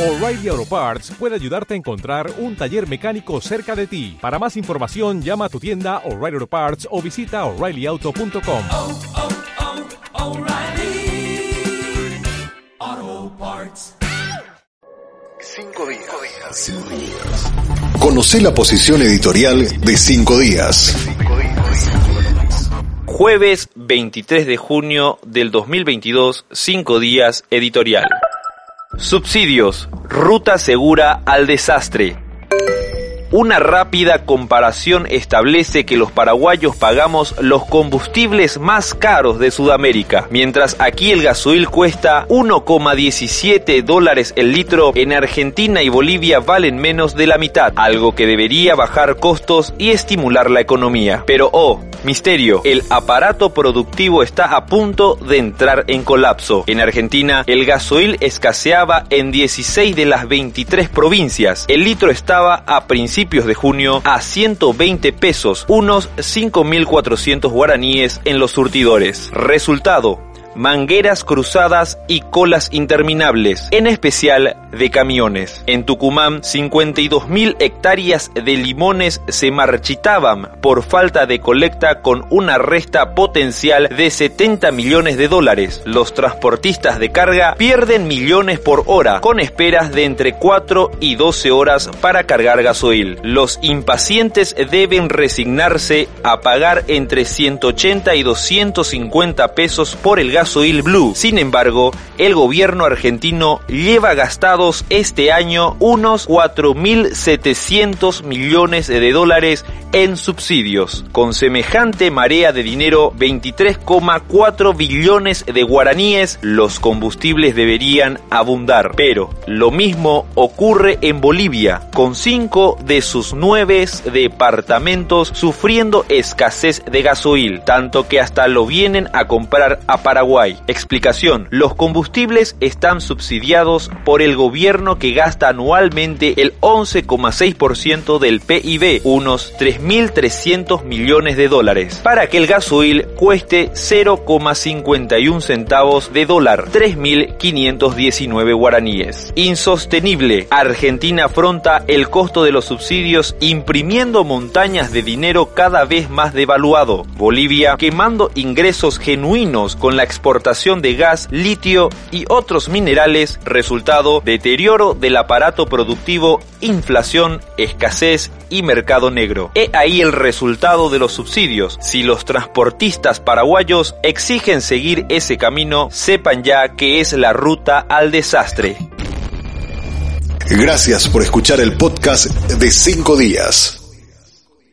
O'Reilly Auto Parts puede ayudarte a encontrar un taller mecánico cerca de ti. Para más información, llama a tu tienda O'Reilly Auto Parts o visita oreillyauto.com. oh, oh, O'Reilly Auto Parts. Cinco días. Cinco días. Conoce la posición editorial de Cinco días. Jueves 23 de junio del 2022, 5 días editorial. Subsidios, ruta segura al desastre. Una rápida comparación establece que los paraguayos pagamos los combustibles más caros de Sudamérica. Mientras aquí el gasoil cuesta 1,17 dólares el litro, en Argentina y Bolivia valen menos de la mitad, algo que debería bajar costos y estimular la economía. Pero oh, misterio, el aparato productivo está a punto de entrar en colapso. En Argentina, el gasoil escaseaba en 16 de las 23 provincias. El litro estaba a principios de junio a 120 pesos, unos 5.400 guaraníes en los surtidores. Resultado, mangueras cruzadas y colas interminables, en especial de camiones. En Tucumán, 52.000 hectáreas de limones se marchitaban por falta de colecta con una resta potencial de 70 millones de dólares. Los transportistas de carga pierden millones por hora, con esperas de entre 4 y 12 horas para cargar gasoil. Los impacientes deben resignarse a pagar entre 180 y 250 pesos por el gasoil blue. Sin embargo, el gobierno argentino lleva gastados este año unos 4.700 millones de dólares en subsidios. Con semejante marea de dinero, 23,4 billones de guaraníes, los combustibles deberían abundar. Pero lo mismo ocurre en Bolivia, con 5 de sus 9 departamentos sufriendo escasez de gasoil, tanto que hasta lo vienen a comprar a Paraguay. Explicación. Los combustibles están subsidiados por el gobierno que gasta anualmente el 11,6% del PIB, unos 3.300 millones de dólares, para que el gasoil cueste 0,51 centavos de dólar, 3.519 guaraníes. Insostenible. Argentina afronta el costo de los subsidios imprimiendo montañas de dinero cada vez más devaluado. Bolivia quemando ingresos genuinos con la exportación de gas, litio y otros minerales, resultado deterioro del aparato productivo, inflación, escasez y mercado negro. Ahí el resultado de los subsidios. Si los transportistas paraguayos exigen seguir ese camino, sepan ya que es la ruta al desastre. Gracias por escuchar el podcast de Cinco días.